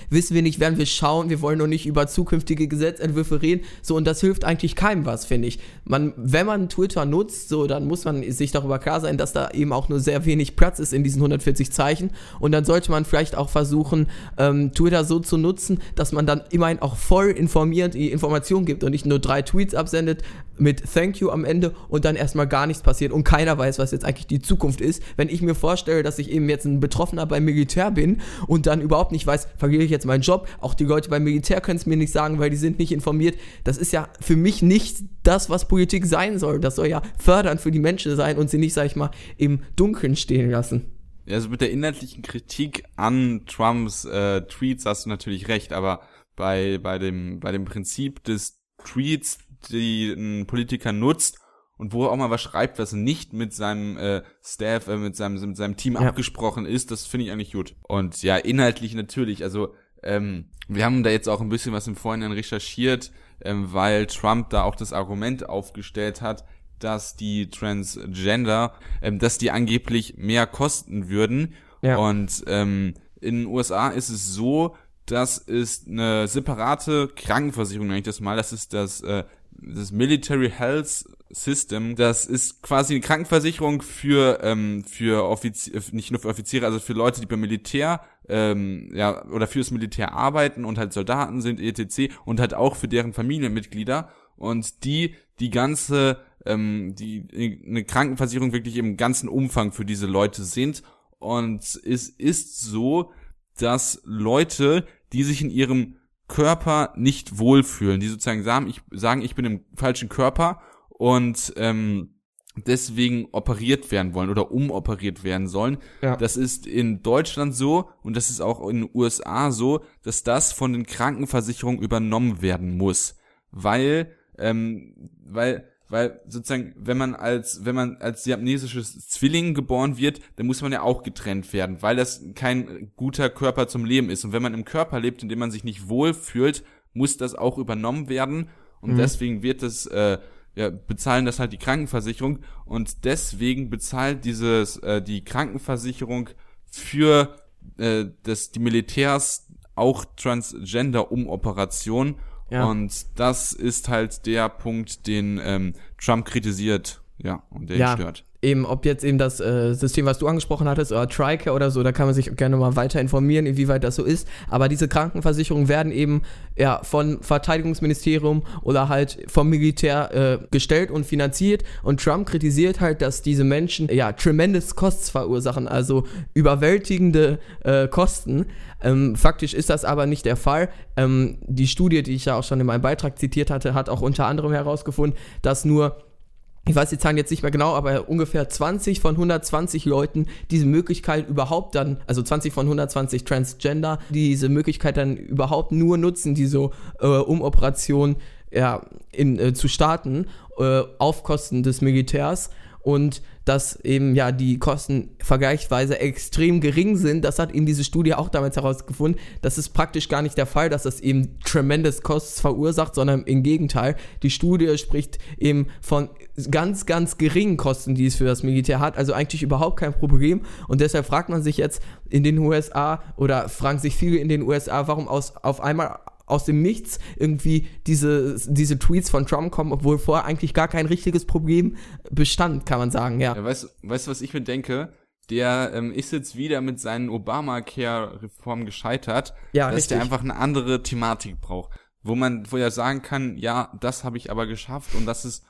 wissen wir nicht, werden wir schauen, wir wollen noch nicht über zukünftige Gesetzentwürfe reden. So, und das hilft eigentlich keinem was, finde ich. Man, wenn man Twitter nutzt, so, dann muss man sich darüber klar sein, dass da eben auch nur sehr wenig Platz ist in diesen 140 Zeichen. Und dann sollte man vielleicht auch versuchen, ähm, Twitter so zu nutzen, dass man dann immerhin auch voll informiert die Informationen gibt und nicht nur drei Tweets absendet mit Thank you am Ende und dann erstmal gar nichts passiert und keiner weiß, was jetzt eigentlich die Zukunft ist. Wenn ich mir vorstelle, dass ich eben jetzt ein Betroffener beim Militär bin und dann überhaupt nicht weiß, verliere ich jetzt meinen Job. Auch die Leute beim Militär können es mir nicht sagen, weil die sind nicht informiert. Das ist ja für mich nicht das, was Politik sein soll. Das soll ja fördernd für die Menschen sein und sie nicht, sag ich mal, im Dunkeln stehen lassen. Ja, also mit der inhaltlichen Kritik an Trumps äh, Tweets hast du natürlich recht, aber bei, bei, dem, bei dem Prinzip des Tweets, die ein Politiker nutzt, und wo er auch mal was schreibt, was nicht mit seinem äh, Staff, äh, mit seinem mit seinem Team ja. abgesprochen ist, das finde ich eigentlich gut. Und ja, inhaltlich natürlich, also ähm, wir haben da jetzt auch ein bisschen was im Vorhinein recherchiert, ähm, weil Trump da auch das Argument aufgestellt hat, dass die Transgender, ähm, dass die angeblich mehr kosten würden. Ja. Und ähm, in den USA ist es so, dass es eine separate Krankenversicherung, nenne ich das mal, das ist das, äh, das Military Health System. Das ist quasi eine Krankenversicherung für, ähm, für Offiziere, nicht nur für Offiziere, also für Leute, die beim Militär ähm, ja, oder fürs Militär arbeiten und halt Soldaten sind, etc. und halt auch für deren Familienmitglieder und die die ganze ähm, die eine Krankenversicherung wirklich im ganzen Umfang für diese Leute sind und es ist so, dass Leute, die sich in ihrem Körper nicht wohlfühlen, die sozusagen sagen, ich, sagen, ich bin im falschen Körper und ähm, deswegen operiert werden wollen oder umoperiert werden sollen. Ja. Das ist in Deutschland so und das ist auch in den USA so, dass das von den Krankenversicherungen übernommen werden muss, weil ähm, weil weil sozusagen wenn man als wenn man als siamnesisches Zwilling geboren wird, dann muss man ja auch getrennt werden, weil das kein guter Körper zum Leben ist und wenn man im Körper lebt, in dem man sich nicht wohl fühlt, muss das auch übernommen werden und mhm. deswegen wird es äh, ja, bezahlen das halt die Krankenversicherung und deswegen bezahlt dieses äh, die Krankenversicherung für äh, das die Militärs auch Transgender Umoperationen ja. und das ist halt der Punkt, den ähm, Trump kritisiert, ja und der ja. ihn stört eben, ob jetzt eben das äh, System, was du angesprochen hattest, oder Tricare oder so, da kann man sich gerne mal weiter informieren, inwieweit das so ist. Aber diese Krankenversicherungen werden eben ja von Verteidigungsministerium oder halt vom Militär äh, gestellt und finanziert. Und Trump kritisiert halt, dass diese Menschen ja tremendous Costs verursachen, also überwältigende äh, Kosten. Ähm, faktisch ist das aber nicht der Fall. Ähm, die Studie, die ich ja auch schon in meinem Beitrag zitiert hatte, hat auch unter anderem herausgefunden, dass nur ich weiß die Zahlen jetzt nicht mehr genau, aber ungefähr 20 von 120 Leuten diese Möglichkeit überhaupt dann, also 20 von 120 Transgender, diese Möglichkeit dann überhaupt nur nutzen, diese äh, Umoperation ja, in, äh, zu starten, äh, auf Kosten des Militärs. Und dass eben ja die Kosten vergleichsweise extrem gering sind. Das hat eben diese Studie auch damals herausgefunden. Das ist praktisch gar nicht der Fall, dass das eben tremendous Costs verursacht, sondern im Gegenteil. Die Studie spricht eben von ganz, ganz geringen Kosten, die es für das Militär hat. Also eigentlich überhaupt kein Problem. Und deshalb fragt man sich jetzt in den USA oder fragen sich viele in den USA, warum aus, auf einmal aus dem Nichts irgendwie diese, diese Tweets von Trump kommen, obwohl vorher eigentlich gar kein richtiges Problem bestand, kann man sagen, ja. ja weißt du, was ich mir denke? Der ähm, ist jetzt wieder mit seinen Obamacare-Reformen gescheitert, ja, dass richtig. der einfach eine andere Thematik braucht. Wo man, wo er sagen kann, ja, das habe ich aber geschafft und das ist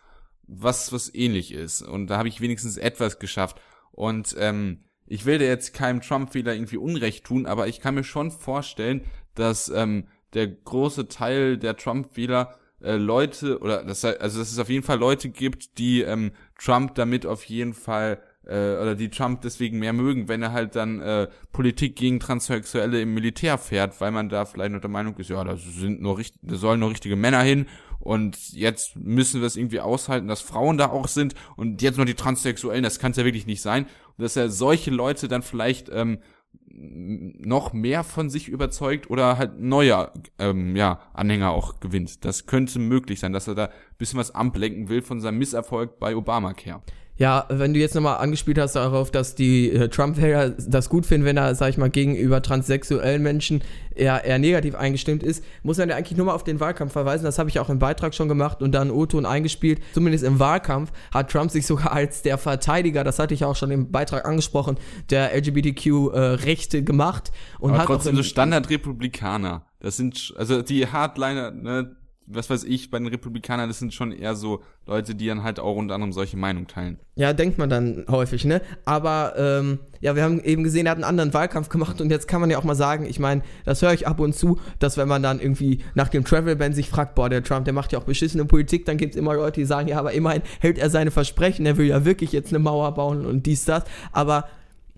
was, was ähnlich ist. Und da habe ich wenigstens etwas geschafft. Und ähm, ich will dir jetzt keinem Trump-Fehler irgendwie Unrecht tun, aber ich kann mir schon vorstellen, dass ähm, der große Teil der Trump-Wähler äh, Leute oder das also dass es auf jeden Fall Leute gibt, die ähm, Trump damit auf jeden Fall äh, oder die Trump deswegen mehr mögen, wenn er halt dann äh, Politik gegen Transsexuelle im Militär fährt, weil man da vielleicht noch der Meinung ist, ja, da sind nur richtig, da sollen nur richtige Männer hin und jetzt müssen wir es irgendwie aushalten, dass Frauen da auch sind und jetzt noch die Transsexuellen, das kann es ja wirklich nicht sein. Und dass er solche Leute dann vielleicht ähm, noch mehr von sich überzeugt oder halt neue ähm, ja, Anhänger auch gewinnt. Das könnte möglich sein, dass er da bisschen was ablenken will von seinem Misserfolg bei Obamacare. Ja, wenn du jetzt nochmal angespielt hast darauf, dass die äh, Trump-Wähler das gut finden, wenn er, sag ich mal, gegenüber transsexuellen Menschen eher, eher negativ eingestimmt ist, muss man ja eigentlich nur mal auf den Wahlkampf verweisen. Das habe ich auch im Beitrag schon gemacht und dann O-Ton eingespielt. Zumindest im Wahlkampf hat Trump sich sogar als der Verteidiger, das hatte ich auch schon im Beitrag angesprochen, der LGBTQ-Rechte äh, gemacht. Und Aber hat trotzdem so Standard-Republikaner. Das sind, also die Hardliner, ne, was weiß ich, bei den Republikanern, das sind schon eher so Leute, die dann halt auch unter anderem solche Meinungen teilen. Ja, denkt man dann häufig, ne? Aber ähm, ja, wir haben eben gesehen, er hat einen anderen Wahlkampf gemacht und jetzt kann man ja auch mal sagen, ich meine, das höre ich ab und zu, dass wenn man dann irgendwie nach dem Travel-Ban sich fragt, boah, der Trump, der macht ja auch beschissene Politik, dann gibt es immer Leute, die sagen, ja, aber immerhin hält er seine Versprechen, er will ja wirklich jetzt eine Mauer bauen und dies, das, aber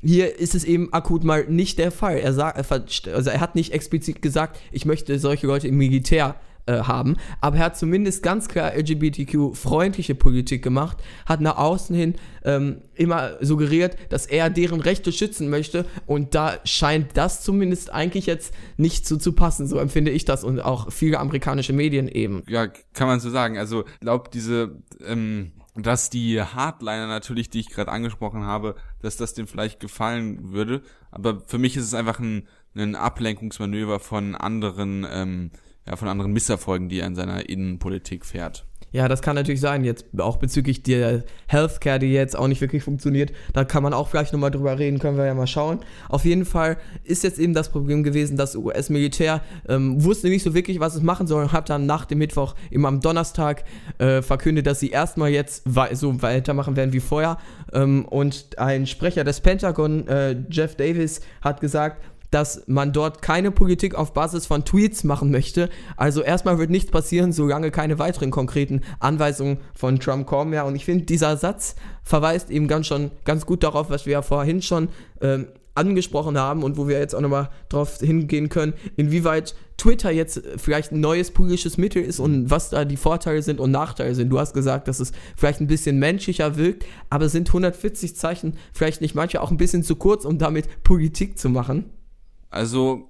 hier ist es eben akut mal nicht der Fall. Er, sagt, also er hat nicht explizit gesagt, ich möchte solche Leute im Militär äh, haben. Aber er hat zumindest ganz klar LGBTQ-freundliche Politik gemacht, hat nach außen hin ähm, immer suggeriert, dass er deren Rechte schützen möchte. Und da scheint das zumindest eigentlich jetzt nicht so zu passen. So empfinde ich das und auch viele amerikanische Medien eben. Ja, kann man so sagen. Also, glaub, diese, ähm, dass die Hardliner natürlich, die ich gerade angesprochen habe, dass das dem vielleicht gefallen würde. Aber für mich ist es einfach ein, ein Ablenkungsmanöver von anderen ähm, ja, von anderen Misserfolgen, die er in seiner Innenpolitik fährt. Ja, das kann natürlich sein, jetzt auch bezüglich der Healthcare, die jetzt auch nicht wirklich funktioniert. Da kann man auch vielleicht nochmal drüber reden, können wir ja mal schauen. Auf jeden Fall ist jetzt eben das Problem gewesen, dass US-Militär ähm, wusste nicht so wirklich, was es machen soll und hat dann nach dem Mittwoch, immer am Donnerstag, äh, verkündet, dass sie erstmal jetzt so weitermachen werden wie vorher. Ähm, und ein Sprecher des Pentagon, äh, Jeff Davis, hat gesagt, dass man dort keine Politik auf Basis von Tweets machen möchte. Also erstmal wird nichts passieren, solange keine weiteren konkreten Anweisungen von Trump kommen. Ja, und ich finde, dieser Satz verweist eben ganz schon ganz gut darauf, was wir ja vorhin schon ähm, angesprochen haben und wo wir jetzt auch nochmal drauf hingehen können, inwieweit Twitter jetzt vielleicht ein neues politisches Mittel ist und was da die Vorteile sind und Nachteile sind. Du hast gesagt, dass es vielleicht ein bisschen menschlicher wirkt, aber sind 140 Zeichen vielleicht nicht manche auch ein bisschen zu kurz, um damit Politik zu machen? Also,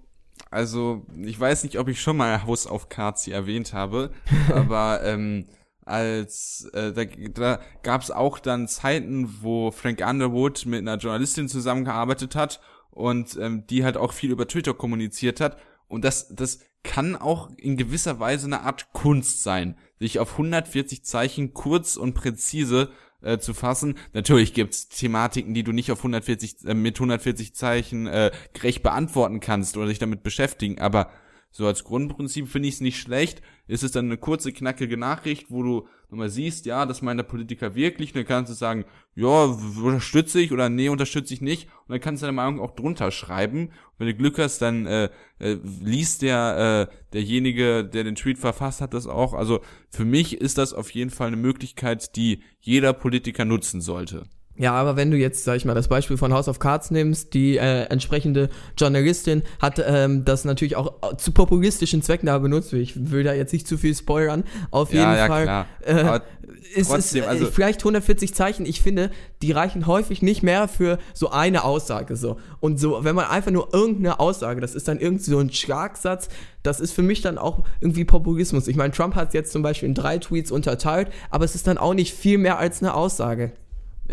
also, ich weiß nicht, ob ich schon mal House of Cards hier erwähnt habe, aber ähm, als äh, da, da gab es auch dann Zeiten, wo Frank Underwood mit einer Journalistin zusammengearbeitet hat und ähm, die halt auch viel über Twitter kommuniziert hat. Und das das kann auch in gewisser Weise eine Art Kunst sein, sich auf 140 Zeichen kurz und präzise äh, zu fassen. Natürlich gibt's Thematiken, die du nicht auf 140 äh, mit 140 Zeichen äh, gerecht beantworten kannst oder sich damit beschäftigen, aber so als Grundprinzip finde ich es nicht schlecht. Ist es dann eine kurze, knackige Nachricht, wo du nochmal siehst, ja, das meint der Politiker wirklich, und dann kannst du sagen, ja, unterstütze ich oder nee, unterstütze ich nicht. Und dann kannst du deine Meinung auch drunter schreiben. Und wenn du Glück hast, dann äh, äh, liest der äh, derjenige, der den Tweet verfasst hat, das auch. Also für mich ist das auf jeden Fall eine Möglichkeit, die jeder Politiker nutzen sollte. Ja, aber wenn du jetzt, sag ich mal, das Beispiel von House of Cards nimmst, die äh, entsprechende Journalistin hat ähm, das natürlich auch zu populistischen Zwecken da benutzt. Ich will da jetzt nicht zu viel spoilern. Auf jeden ja, Fall. Klar. Äh, ist trotzdem, es also vielleicht 140 Zeichen. Ich finde, die reichen häufig nicht mehr für so eine Aussage so. Und so, wenn man einfach nur irgendeine Aussage, das ist dann irgendwie so ein Schlagsatz, das ist für mich dann auch irgendwie Populismus. Ich meine, Trump hat es jetzt zum Beispiel in drei Tweets unterteilt, aber es ist dann auch nicht viel mehr als eine Aussage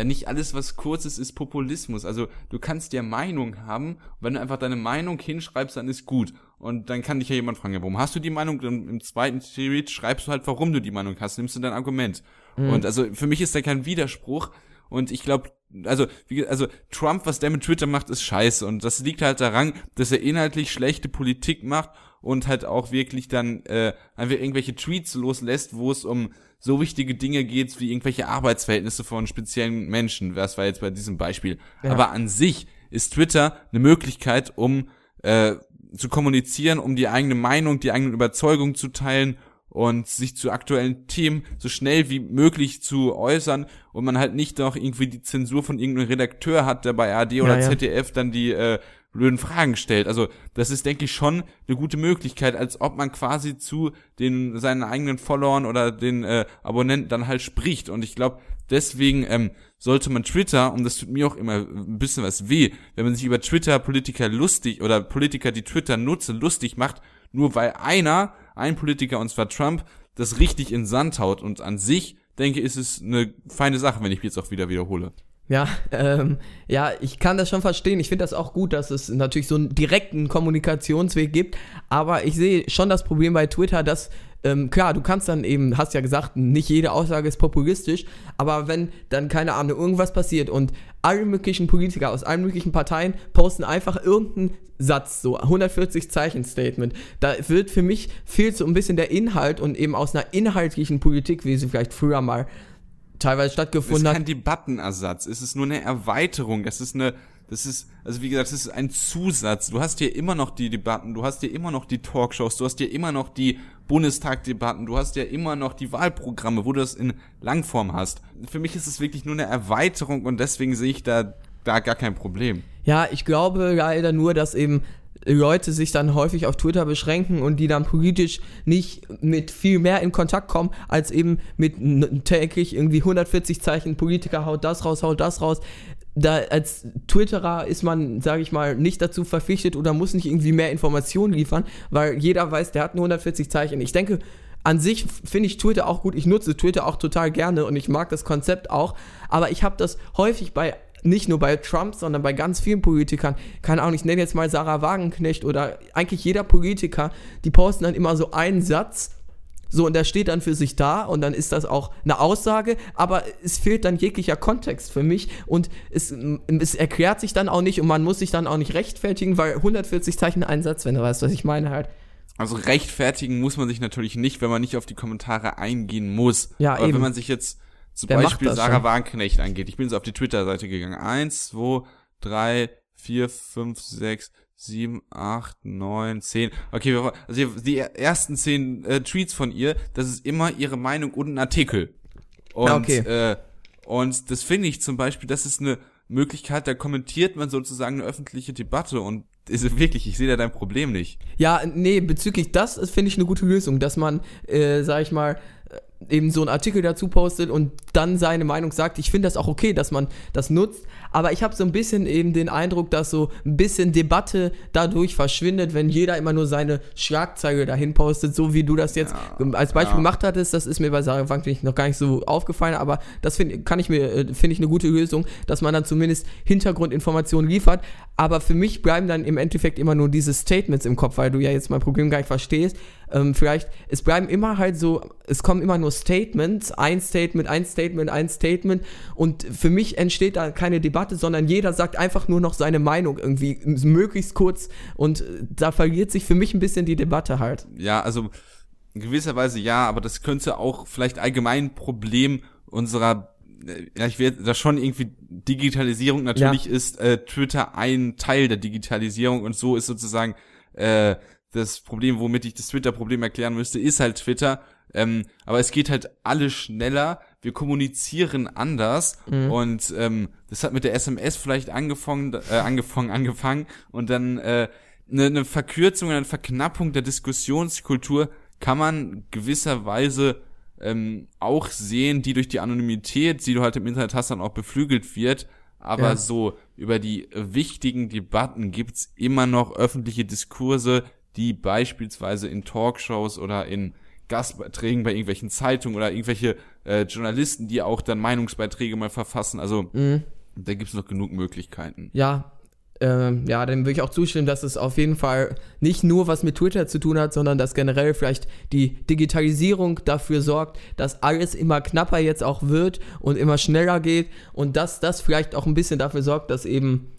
ja, nicht alles, was kurz ist, ist Populismus. Also du kannst ja Meinung haben. Wenn du einfach deine Meinung hinschreibst, dann ist gut. Und dann kann dich ja jemand fragen, ja, warum hast du die Meinung? Dann im zweiten Tweet schreibst du halt, warum du die Meinung hast, nimmst du dein Argument. Mhm. Und also für mich ist da kein Widerspruch. Und ich glaube, also, wie, also Trump, was der mit Twitter macht, ist scheiße. Und das liegt halt daran, dass er inhaltlich schlechte Politik macht und halt auch wirklich dann äh, einfach irgendwelche Tweets loslässt, wo es um so wichtige Dinge geht wie irgendwelche Arbeitsverhältnisse von speziellen Menschen. Das war jetzt bei diesem Beispiel. Ja. Aber an sich ist Twitter eine Möglichkeit, um äh, zu kommunizieren, um die eigene Meinung, die eigene Überzeugung zu teilen und sich zu aktuellen Themen so schnell wie möglich zu äußern und man halt nicht noch irgendwie die Zensur von irgendeinem Redakteur hat, der bei ARD oder ja, ja. ZDF dann die äh, blöden Fragen stellt. Also das ist, denke ich, schon eine gute Möglichkeit, als ob man quasi zu den seinen eigenen Followern oder den äh, Abonnenten dann halt spricht. Und ich glaube, deswegen ähm, sollte man Twitter, und das tut mir auch immer ein bisschen was weh, wenn man sich über Twitter Politiker lustig oder Politiker, die Twitter nutzen, lustig macht, nur weil einer, ein Politiker, und zwar Trump, das richtig in Sand haut. Und an sich, denke ich, ist es eine feine Sache, wenn ich mich jetzt auch wieder wiederhole. Ja, ähm, ja, ich kann das schon verstehen. Ich finde das auch gut, dass es natürlich so einen direkten Kommunikationsweg gibt. Aber ich sehe schon das Problem bei Twitter, dass ähm, klar, du kannst dann eben, hast ja gesagt, nicht jede Aussage ist populistisch, aber wenn dann, keine Ahnung, irgendwas passiert und alle möglichen Politiker aus allen möglichen Parteien posten einfach irgendeinen Satz, so 140 Zeichen Statement, da wird für mich fehlt so ein bisschen der Inhalt und eben aus einer inhaltlichen Politik, wie sie vielleicht früher mal teilweise stattgefunden hat. Es ist kein Debattenersatz, es ist nur eine Erweiterung, es ist eine das ist, also wie gesagt, das ist ein Zusatz. Du hast hier immer noch die Debatten, du hast hier immer noch die Talkshows, du hast hier immer noch die Bundestagdebatten, du hast ja immer noch die Wahlprogramme, wo du das in Langform hast. Für mich ist es wirklich nur eine Erweiterung und deswegen sehe ich da, da gar kein Problem. Ja, ich glaube leider nur, dass eben Leute sich dann häufig auf Twitter beschränken und die dann politisch nicht mit viel mehr in Kontakt kommen, als eben mit täglich irgendwie 140 Zeichen Politiker haut das raus, haut das raus da als Twitterer ist man, sage ich mal, nicht dazu verpflichtet oder muss nicht irgendwie mehr Informationen liefern, weil jeder weiß, der hat nur 140 Zeichen. Ich denke, an sich finde ich Twitter auch gut. Ich nutze Twitter auch total gerne und ich mag das Konzept auch. Aber ich habe das häufig bei nicht nur bei Trump, sondern bei ganz vielen Politikern, keine Ahnung, ich nenne jetzt mal Sarah Wagenknecht oder eigentlich jeder Politiker, die posten dann immer so einen Satz so, und der steht dann für sich da und dann ist das auch eine Aussage, aber es fehlt dann jeglicher Kontext für mich und es, es erklärt sich dann auch nicht und man muss sich dann auch nicht rechtfertigen, weil 140 Zeichen Einsatz, wenn du weißt, was ich meine halt. Also rechtfertigen muss man sich natürlich nicht, wenn man nicht auf die Kommentare eingehen muss. Ja, aber eben. wenn man sich jetzt zum Wer Beispiel Sarah Wagenknecht angeht, ich bin jetzt auf die Twitter-Seite gegangen. Eins, zwei, drei, vier, fünf, sechs, sieben, acht, neun, zehn. Okay, also die ersten zehn äh, Tweets von ihr, das ist immer ihre Meinung und ein Artikel. Und, okay. äh, und das finde ich zum Beispiel, das ist eine Möglichkeit, da kommentiert man sozusagen eine öffentliche Debatte und ist wirklich, ich sehe da dein Problem nicht. Ja, nee, bezüglich das finde ich eine gute Lösung, dass man, äh, sag ich mal, eben so einen Artikel dazu postet und dann seine Meinung sagt. Ich finde das auch okay, dass man das nutzt, aber ich habe so ein bisschen eben den Eindruck, dass so ein bisschen Debatte dadurch verschwindet, wenn jeder immer nur seine Schlagzeile dahin postet, so wie du das jetzt ja, als Beispiel ja. gemacht hattest. Das ist mir bei Sarah Wanklich noch gar nicht so aufgefallen, aber das finde kann ich mir äh, finde ich eine gute Lösung, dass man dann zumindest Hintergrundinformationen liefert. Aber für mich bleiben dann im Endeffekt immer nur diese Statements im Kopf, weil du ja jetzt mein Problem gar nicht verstehst. Ähm, vielleicht, es bleiben immer halt so, es kommen immer nur Statements, ein Statement, ein Statement, ein Statement und für mich entsteht da keine Debatte sondern jeder sagt einfach nur noch seine Meinung irgendwie möglichst kurz und äh, da verliert sich für mich ein bisschen die Debatte halt. Ja, also in gewisser Weise ja, aber das könnte auch vielleicht allgemein ein Problem unserer äh, ja, ich werde da schon irgendwie Digitalisierung natürlich ja. ist äh, Twitter ein Teil der Digitalisierung und so ist sozusagen äh, das Problem, womit ich das Twitter-Problem erklären müsste, ist halt Twitter. Ähm, aber es geht halt alles schneller. Wir kommunizieren anders mhm. und ähm, das hat mit der SMS vielleicht angefangen, äh, angefangen, angefangen und dann äh, eine, eine Verkürzung, eine Verknappung der Diskussionskultur kann man gewisserweise ähm, auch sehen, die durch die Anonymität, die du halt im Internet hast, dann auch beflügelt wird. Aber ja. so über die wichtigen Debatten gibt's immer noch öffentliche Diskurse, die beispielsweise in Talkshows oder in Gastbeiträgen bei irgendwelchen Zeitungen oder irgendwelche äh, Journalisten, die auch dann Meinungsbeiträge mal verfassen. Also mhm. da gibt es noch genug Möglichkeiten. Ja, ähm, ja, dann würde ich auch zustimmen, dass es auf jeden Fall nicht nur was mit Twitter zu tun hat, sondern dass generell vielleicht die Digitalisierung dafür sorgt, dass alles immer knapper jetzt auch wird und immer schneller geht und dass das vielleicht auch ein bisschen dafür sorgt, dass eben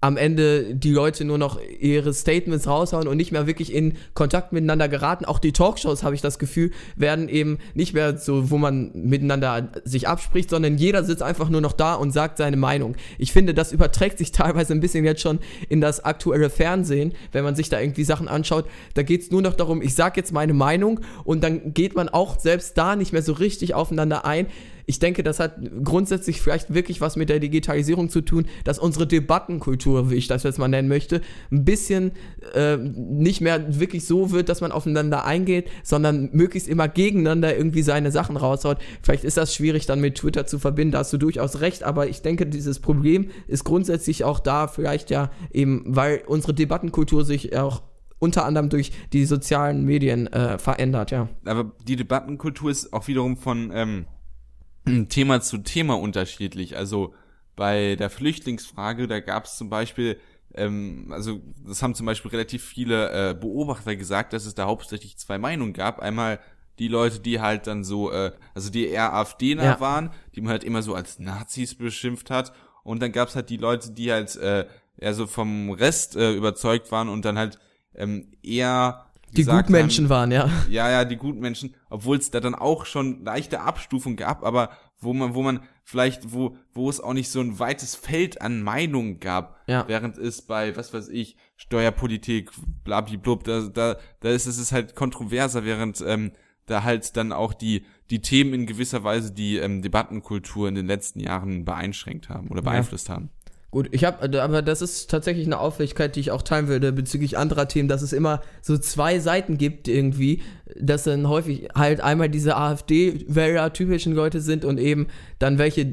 am Ende die Leute nur noch ihre Statements raushauen und nicht mehr wirklich in Kontakt miteinander geraten. Auch die Talkshows, habe ich das Gefühl, werden eben nicht mehr so, wo man miteinander sich abspricht, sondern jeder sitzt einfach nur noch da und sagt seine Meinung. Ich finde, das überträgt sich teilweise ein bisschen jetzt schon in das aktuelle Fernsehen, wenn man sich da irgendwie Sachen anschaut. Da geht es nur noch darum, ich sage jetzt meine Meinung und dann geht man auch selbst da nicht mehr so richtig aufeinander ein ich denke, das hat grundsätzlich vielleicht wirklich was mit der Digitalisierung zu tun, dass unsere Debattenkultur, wie ich das jetzt mal nennen möchte, ein bisschen äh, nicht mehr wirklich so wird, dass man aufeinander eingeht, sondern möglichst immer gegeneinander irgendwie seine Sachen raushaut. Vielleicht ist das schwierig dann mit Twitter zu verbinden, da hast du durchaus recht, aber ich denke, dieses Problem ist grundsätzlich auch da, vielleicht ja eben, weil unsere Debattenkultur sich auch unter anderem durch die sozialen Medien äh, verändert, ja. Aber die Debattenkultur ist auch wiederum von ähm, Thema zu Thema unterschiedlich. Also bei der Flüchtlingsfrage, da gab es zum Beispiel, ähm, also das haben zum Beispiel relativ viele äh, Beobachter gesagt, dass es da hauptsächlich zwei Meinungen gab. Einmal die Leute, die halt dann so, äh, also die eher AfD-nah ja. waren, die man halt immer so als Nazis beschimpft hat. Und dann gab's halt die Leute, die halt äh, eher so vom Rest äh, überzeugt waren und dann halt ähm, eher die Gutmenschen haben, waren, ja. Ja, ja, die Gutmenschen, obwohl es da dann auch schon leichte Abstufung gab, aber wo man, wo man vielleicht, wo, wo es auch nicht so ein weites Feld an Meinungen gab, ja. während es bei, was weiß ich, Steuerpolitik, blablablub, da, da, da ist es halt kontroverser, während ähm, da halt dann auch die, die Themen in gewisser Weise die ähm, Debattenkultur in den letzten Jahren beeinschränkt haben oder beeinflusst ja. haben. Gut, ich habe, äh, aber das ist tatsächlich eine Auffälligkeit, die ich auch teilen würde bezüglich anderer Themen, dass es immer so zwei Seiten gibt irgendwie, dass dann häufig halt einmal diese AfD-Wähler-typischen Leute sind und eben dann welche,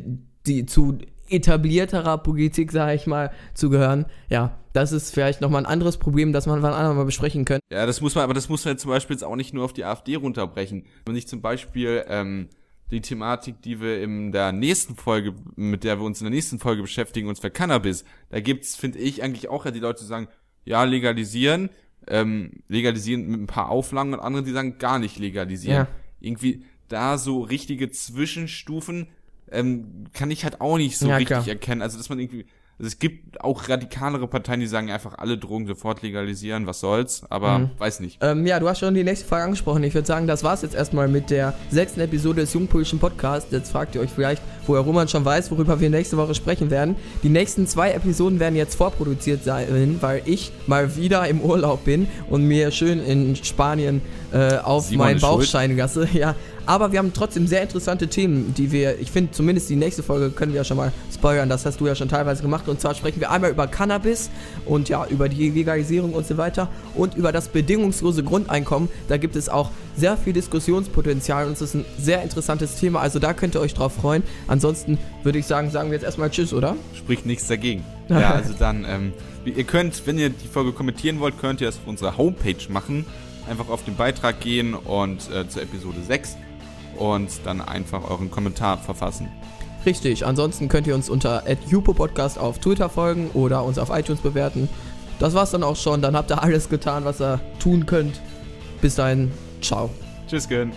die zu etablierterer Politik, sage ich mal, zugehören. Ja, das ist vielleicht nochmal ein anderes Problem, das man wann andermal mal besprechen könnte. Ja, das muss man, aber das muss man zum Beispiel jetzt auch nicht nur auf die AfD runterbrechen. Wenn sich zum Beispiel ähm, die Thematik, die wir in der nächsten Folge, mit der wir uns in der nächsten Folge beschäftigen, uns für Cannabis. Da gibt's, finde ich, eigentlich auch ja die Leute, die sagen, ja, legalisieren, ähm, legalisieren mit ein paar Auflagen und andere, die sagen, gar nicht legalisieren. Ja. Irgendwie da so richtige Zwischenstufen ähm, kann ich halt auch nicht so ja, richtig klar. erkennen. Also, dass man irgendwie also es gibt auch radikalere Parteien, die sagen einfach alle Drogen sofort legalisieren, was soll's, aber mhm. weiß nicht. Ähm, ja, du hast schon die nächste Frage angesprochen. Ich würde sagen, das war's jetzt erstmal mit der sechsten Episode des Jungpolitischen Podcasts. Jetzt fragt ihr euch vielleicht, woher Roman schon weiß, worüber wir nächste Woche sprechen werden. Die nächsten zwei Episoden werden jetzt vorproduziert sein, weil ich mal wieder im Urlaub bin und mir schön in Spanien äh, auf meinen Bauchschein gasse. Ja, aber wir haben trotzdem sehr interessante Themen, die wir, ich finde, zumindest die nächste Folge können wir ja schon mal spoilern. Das hast du ja schon teilweise gemacht. Und zwar sprechen wir einmal über Cannabis und ja, über die Legalisierung und so weiter und über das bedingungslose Grundeinkommen. Da gibt es auch sehr viel Diskussionspotenzial und es ist ein sehr interessantes Thema. Also da könnt ihr euch drauf freuen. Ansonsten würde ich sagen, sagen wir jetzt erstmal Tschüss, oder? Spricht nichts dagegen. Ja, also dann, ähm, ihr könnt, wenn ihr die Folge kommentieren wollt, könnt ihr das auf unserer Homepage machen. Einfach auf den Beitrag gehen und äh, zur Episode 6 und dann einfach euren Kommentar verfassen. Richtig, ansonsten könnt ihr uns unter Podcast auf Twitter folgen oder uns auf iTunes bewerten. Das war's dann auch schon, dann habt ihr alles getan, was ihr tun könnt. Bis dahin, ciao. Tschüss, Gönn.